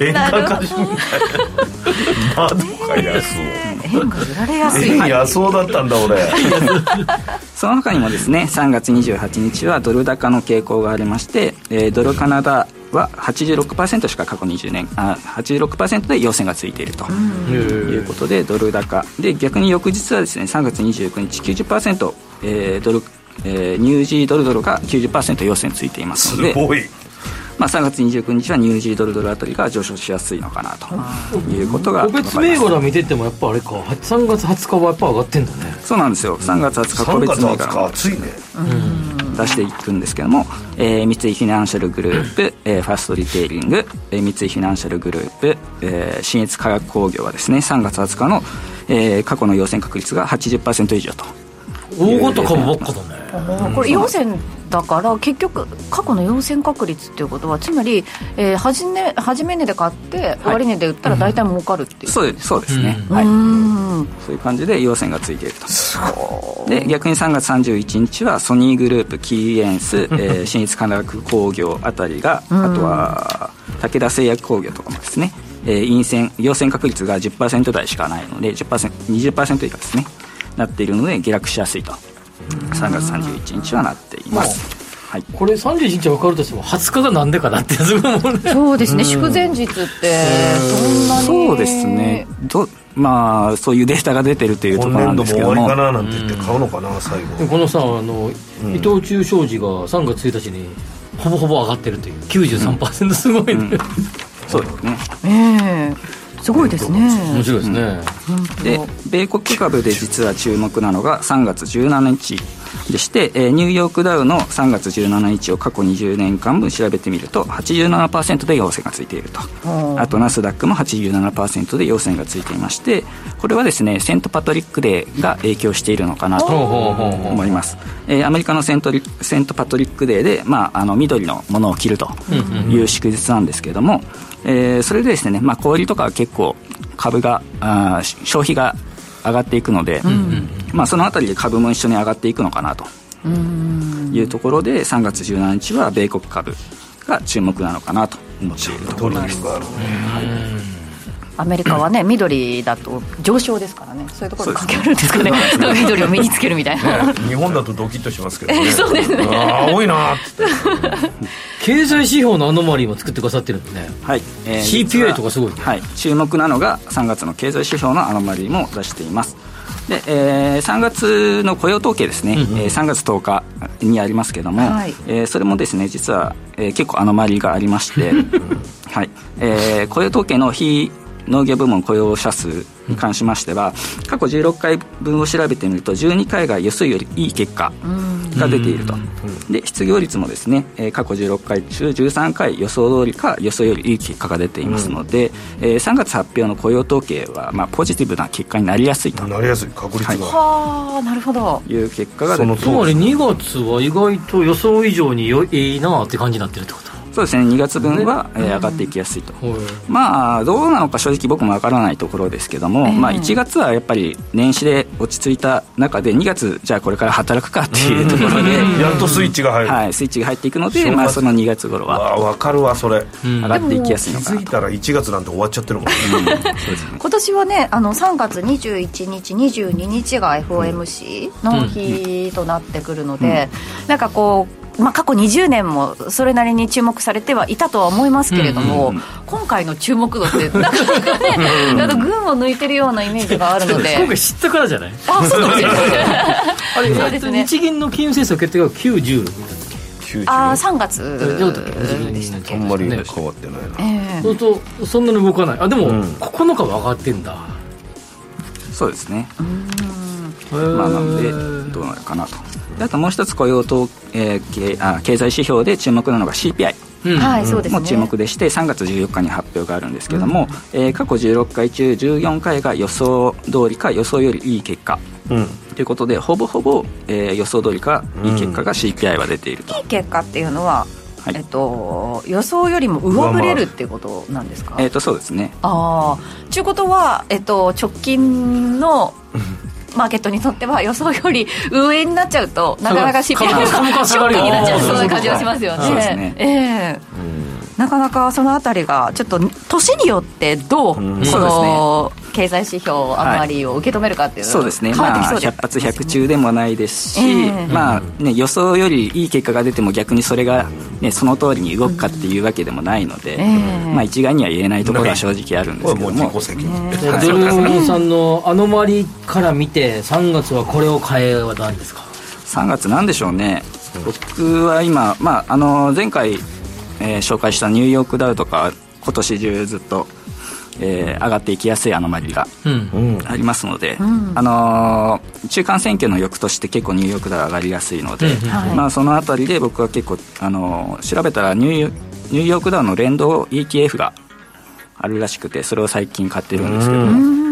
円価歌手みたいな安円が売られやすい。男円安男だったんだ俺。その他にもですね3月28日はドル高の傾向がありまして、えードルカナダは86%しか過去20年あ86%で陽線がついているということでドル高。で逆に翌日はですね3月29日90%、えードルえーニュージードルドルが90%陽線ついていますすのでごいまあ、3月29日はニュージードルドルあたりが上昇しやすいのかなということが個別銘柄見ててもやっぱあれか。3月20日はやっぱ上がってんだね。そうなんですよ。3月20日個3月別銘20日柄暑いね。出していくんですけども、えー三井フィナンシャルグループ、えーファーストリテイリング、えー三井フィナンシャルグループ、えー新越化学工業はですね3月20日の、えー過去の陽線確率が80%以上と大型株ばっかだね。これ陽線だから結局過去の陽線確率っていうことはつまり、えー、初め初め値で買って終値で売ったら大体儲かるっていう、そうですそうですね、うはい。んそういう感じで陽線がついていると。で逆に3月31日はソニーグループキーエンス、えー新越化学工業あたりが、あとは武田製薬工業とかもですね、えー陰線陽線確率が10%台しかないので10% 20%以下ですね。なっているので下落しやすいと3月31日はなっています、はい、これ31日は分かるとしても20日がなんでかなってすごいもんね。そうですね、祝前日ってそんなにそうですね。どまあそういうデータが出てるというところなん今年度も終ですけども。わりかななんて言って買うのかな最後。でこのさあの、伊藤忠商事が3月1日にほぼほぼ上がってるという。93%すごいね、そうですね。ええすごいですね。面白いですね、で米国株で実は注目なのが3月17日でして、えーニューヨークダウの3月17日を過去20年間分調べてみると87%で陽線がついていると。あとナスダックも87%で陽線がついていましてこれはですねセントパトリックデーが影響しているのかなと思います、えーアメリカのセントリセントパトリックデーで、まあ、あの緑のものを着るという祝日なんですけれども、えーそれでですね、まあ、小売りとかは結構株があ消費が上がっていくので、まあ、そのあたりで株も一緒に上がっていくのかなと。いうところで3月17日は米国株が注目なのかなと思っているところですアメリカはね 緑だと上昇ですからね。そういうところに関係あるんですかね。緑を身につけるみたいな、ね、日本だとドキッとしますけどね。そうですね。青いなっつって。経済指標のアノマリーも作ってくださってるんですね。はい、えー、CPI とかすごい、ね、はい。注目なのが3月の経済指標のアノマリーも出しています。で、えー、3月の雇用統計ですね、うんうん、えー、3月10日にありますけども、はい、えー、それもですね実は、えー、結構アノマリーがありまして、はい。えー、雇用統計の非農業部門雇用者数に関しましては、過去16回分を調べてみると12回が予想よりいい結果が出ていると、で失業率もですね、えー、過去16回中13回予想通りか予想よりいい結果が出ていますので、うん、えー、3月発表の雇用統計は、まあ、ポジティブな結果になりやすいと。なりやすい確率が、はあなるほど。いう結果が出ていつまり。2月は意外と予想以上にいいなって感じになってるってことそうですね。2月分は、えー、上がっていきやすいと、まあどうなのか正直僕もわからないところですけども、まあ、1月はやっぱり年始で落ち着いた中で2月じゃあこれから働くかっていうところでやっとスイッチが入る、はい、スイッチが入っていくので、まあ、その2月頃は分かるわそれ。上がっていきやすいのかな気づいたら1月なんて終わっちゃってるもん、ね、今年はねあの3月21日22日が FOMC の日となってくるので、うん、なんかこうまあ、過去20年もそれなりに注目されてはいたとは思いますけれども、うんうん、今回の注目度って なかなかね、うん、群を抜いてるようなイメージがあるので。今回知ったからじゃない？あそうかもしれないあれそうですね。日銀の金融政策決定が90ああ3月でしたっけ？あんまり変わってないな、えー、そうするとそんなに動かない。あでも、うん、9日は上がってんだ。そうですねまあなのでどうなるかなと。あともう一つ雇用と、えー、あ経済指標で注目なのが CPI も注目でして3月14日に発表があるんですけども、うん、えー、過去16回中14回が予想通りか予想よりいい結果、うん、ということでほぼほぼ、えー、予想通りかいい結果が CPI は出ていると、いい結果っていうのははい、えっと、予想よりも上振れるっていうことなんですか？えっとそうですね。ああということは、えっと、直近のマーケットにとっては予想より上になっちゃうとなかなか CPI がショックになっちゃうそういう感じがしますよね。ね。ええ。ー、なかなかそのあたりがちょっと年によってどう、この経済指標あまりを受け止めるかっていうそうですね、まあ、百発百中でもないですし、えー、まあね、予想よりいい結果が出ても逆にそれが、ね、その通りに動くかっていうわけでもないので、えー、まあ、一概には言えないところは正直あるんですけども、もドルさんのアノマリから見て3月はこれを変えは何ですか？3月なんでしょうね。僕は今、まあ、あの前回、えー、紹介したニューヨークダウとか今年中ずっとえー、上がっていきやすいアノマリがありますので、うん、あのー、中間選挙の翌年って結構ニューヨークダウ上がりやすいので、うん、まあ、そのあたりで僕は結構、あのー、調べたらニューニューヨークダウの連動 ETF があるらしくてそれを最近買ってるんですけど。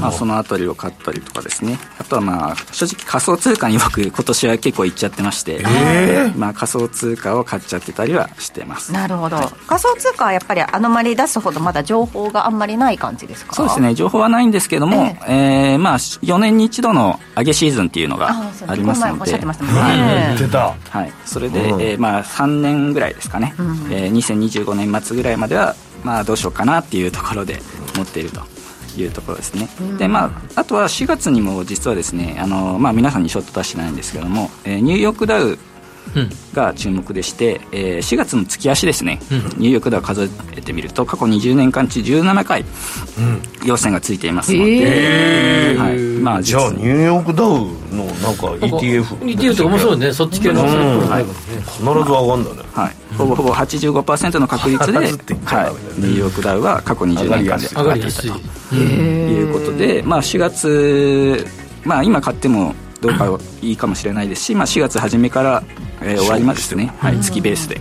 まあ、そのあたりを買ったりとかですね。あとはまあ正直仮想通貨に僕 今年は結構いっちゃってまして、えー、まあ、仮想通貨を買っちゃってたりはしてます。なるほど、はい、仮想通貨はやっぱりアノマリ出すほどまだ情報があんまりない感じですか？そうですね。情報はないんですけども、えー、えー、まあ、4年に一度の上げシーズンっていうのがありますので。はい、それで、うん、えー、まあ、3年ぐらいですかね、うん、えー、2025年末ぐらいまではまあ、どうしようかなっていうところで持っているというところですね、でまあ、あとは4月にも実はですねあの、まあ、皆さんにちょっと出してないんですけども、えー、ニューヨークダウが注目でして、えー、4月の月足ですね、うん、ニューヨークダウ数えてみると過去20年間中17回、陽線がついていますので、えー、はい。まあ、じゃあニューヨークダウのなんか ETF ETF とか面白いね。そっち系の、うん。はい、必ず上がるんだね、はい、ほぼほぼ85%の確率で、はい、ニューヨークダウは過去20年間で上がってい。たということで、まあ、4月、まあ、今買ってもどうかいいかもしれないですし、まあ、4月初めから、えー、終わりまでですね、はい、月ベースで。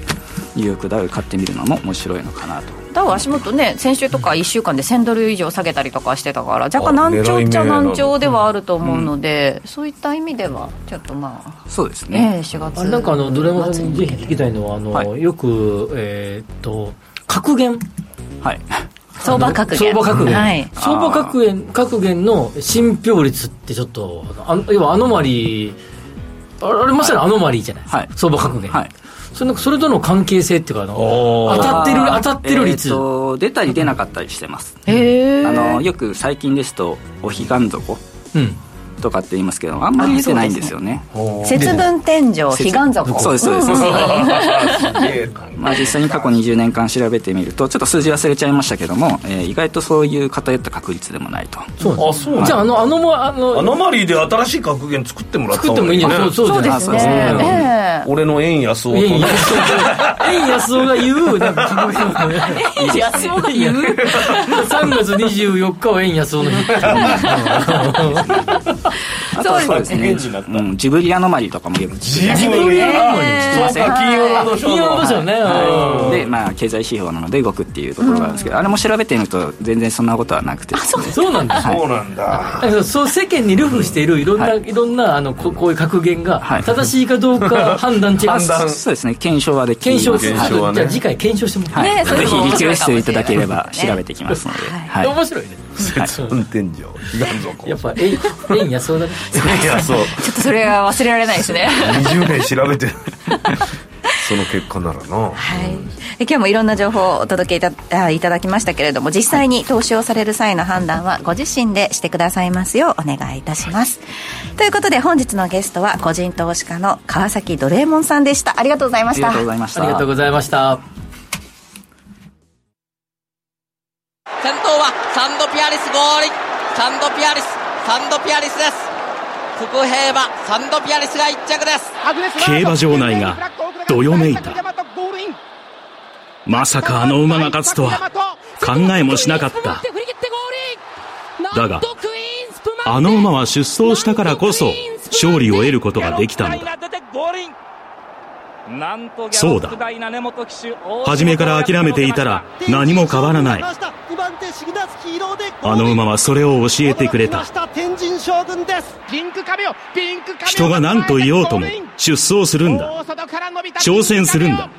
ニューヨークダウ買ってみるのも面白いのかなと。ダウ足元ね先週とか1週間で1000ドル以上下げたりとかしてたから若干難聴っちゃ難聴ではあると思うので、うん、そういった意味ではちょっとまあそうですね、えー、4月あれなんかあのドラマさんにぜひ聞きたいのはあの、はい、よくえー、っと格言。はい相場格言。相場格言、はい、相場格言格言の信憑率ってちょっとあ要はアノマリーあれまさにアノマリーじゃないですか、はい、相場格言、はい、そのそれとの関係性っていうかあの当たってる当たってる率、えーと出たり出なかったりしてますへあのよく最近ですとお彼岸底うんとかって言いますけどあんまり出てないんですよね。節分天井彼岸底そうですそうです、まあ、実際に過去20年間調べてみるとちょっと数字忘れちゃいましたけども、えー意外とそういう偏った確率でもないと。そうあそうじゃああのあのもあのアノマリーで新しい格言作ってもらった作ってもいい。んじゃないそうそうですね俺の円安をと円安。夫円安夫が言う。なんか格言をね円安夫が言う。3月24日は円安夫の日 あとはそうですね、うん、ジブリアノマリーとかもジブリアノマリーそうか金曜ロードショ金曜ロードショーねうんで、まあ、経済指標なので動くっていうところがあるんですけど、あれも調べてみると全然そんなことはなくてそうなんですそうなんだ。そう世間に流布しているいろんな、い、ろんなあのここういう格言が正しいかどうか判断違う、あそうですね。検証はでき検証する、はいじゃあ次回検証してもらはい。ねそれもぜひリクエストいただけれ面ば調べてきますので、はい。面白いね節分天井彼岸底やっぱ円円安夫だね。いやそう。ちょっとそれは忘れられないですね。20年調べて その結果ならな。はい、え今日もいろんな情報をお届けいたあいただきましたけれども実際に投資をされる際の判断はご自身でしてくださいますようお願いいたします。ということで本日のゲストは個人投資家の川崎ドレーモンさんでしたありがとうございました。ありがとうございました。ありがとうございましたドピアリス合輪サンドピアリスサンドピアリスです。福平はサンドピアリスが1着です。競馬場内がどよめいた。まさかあの馬が勝つとは考えもしなかった。だがあの馬は出走したからこそ勝利を得ることができたのだそうだ。初めから諦めていたら何も変わらない。あの馬はそれを教えてくれた。人が何と言おうとも出走するんだ。挑戦するんだ。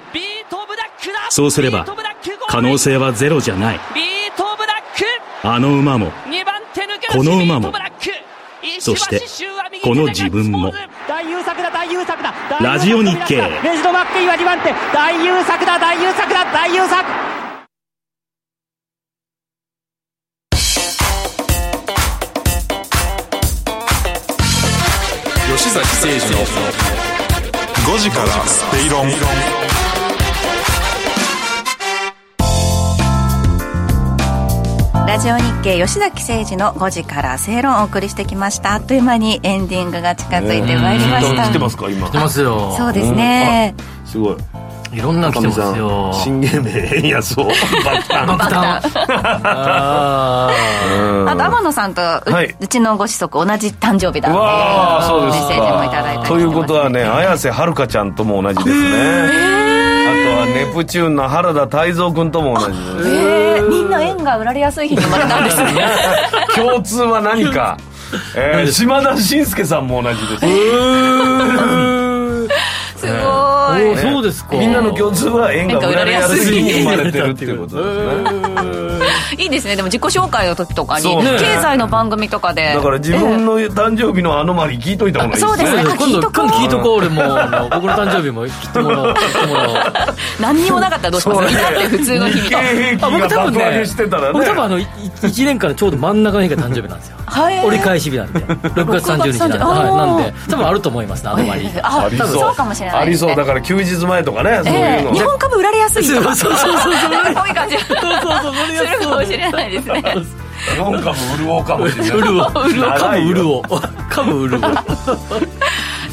そうすれば可能性はゼロじゃない。あの馬もこの馬もそしてこの自分もラジオ日経。レジドマッケイは2番手大優作だ大優作だ大優作。吉崎誠二の。5時からスペイロンラジオ日経吉崎誠二の5時から正論をお送りしてきました。あっという間にエンディングが近づいてまいりました。来てますか今。来てますよ。そうですね。あすごい。いろんなの来てますよ。新芸名円安を爆誕爆誕ああと天野さんとう,、はい。うちのご子息同じ誕生日だっていうわあそうですメッセージもいただいたりということはね綾瀬はるかちゃんとも同じですね。あとはネプチューンの原田泰造君とも同じです。えー、みんな円が売られやすい日に生まれたんですね。共通は何か、えー、島田紳介さんも同じですすごい、おそうですか。みんなの共通は円が売られやすい日に生まれてるっていうことですね。いいですね。でも自己紹介の時とかに、経済の番組とかで。だから自分の誕生日のアノマリー聞いといた方がいいですね。そうです。ねあ今度聞いとこう。今度聞いとこう俺もあの僕の誕生日も切ってもらおう切ってもらおう。何にもなかったらどうします？だって普通の日に日経平均あ僕が多分ね爆上げしてたらね。僕多分あの1年間のちょうど真ん中の日が誕生日なんですよ。はい。折り返し日なんで。6月30日なんで、6月30はい、なんあで多分あると思いますねあの割にあありそう。そうかもしれないありそうだから休日前とかねそういええうの。日本株売られやすいとか。そうそうそう。そうそうそう。いう感じそうそうそうかもしれないですね。日本株潤おうかもしれない。売るおお株売る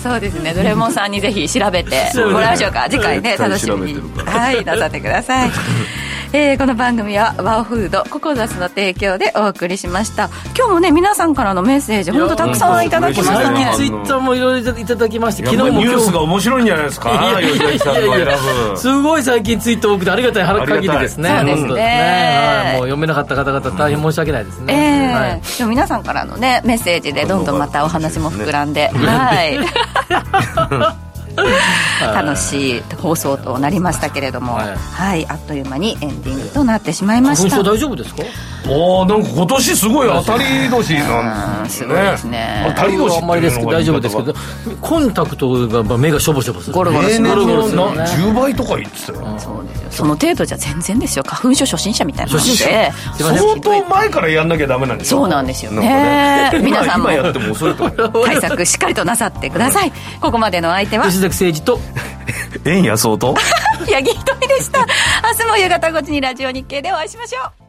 そうですね。ドレモンさんにぜひ調べてもらいましょうか。次回ね楽しみに。はいなさってくださいえーこの番組はワオフードココザスの提供でお送りしました。今日もね皆さんからのメッセージ本当たくさんいただきましたね。ツイッターもいろいろいただきまして昨日もニュースが面白いんじゃないですか いやいやいや吉崎さんの選いやいや。ぶすごい最近ツイート多くてありがたい限りですね。ありがたい本当そうですね。はいもう読めなかった方々大変申し訳ないですえね、えはい。でも皆さんからのねメッセージでどんどんまたお話も膨らんで、はい 楽しい放送となりましたけれども、はい。はい、あっという間にエンディングとなってしまいま花粉した。症大丈夫ですか？おおなんか今年すごい当たり年なんですすごいですね。当たり年あんまりですけど大丈夫ですけどコンタクトがまあ目がしょぼしょぼする。ゴロゴロする例年ゴロゴロするのね10倍とか言ってたよその程度じゃ全然ですよ花粉症初心者みたいなもんで初心者相当前からやんなきゃダメなんですよそうなんですよね皆さんも今今やっても遅いと思う対策しっかりとなさってくださいここまでの相手は吉崎誠二と。円安相当。八木ひとみでした。明日も夕方5時にラジオ日経でお会いしましょう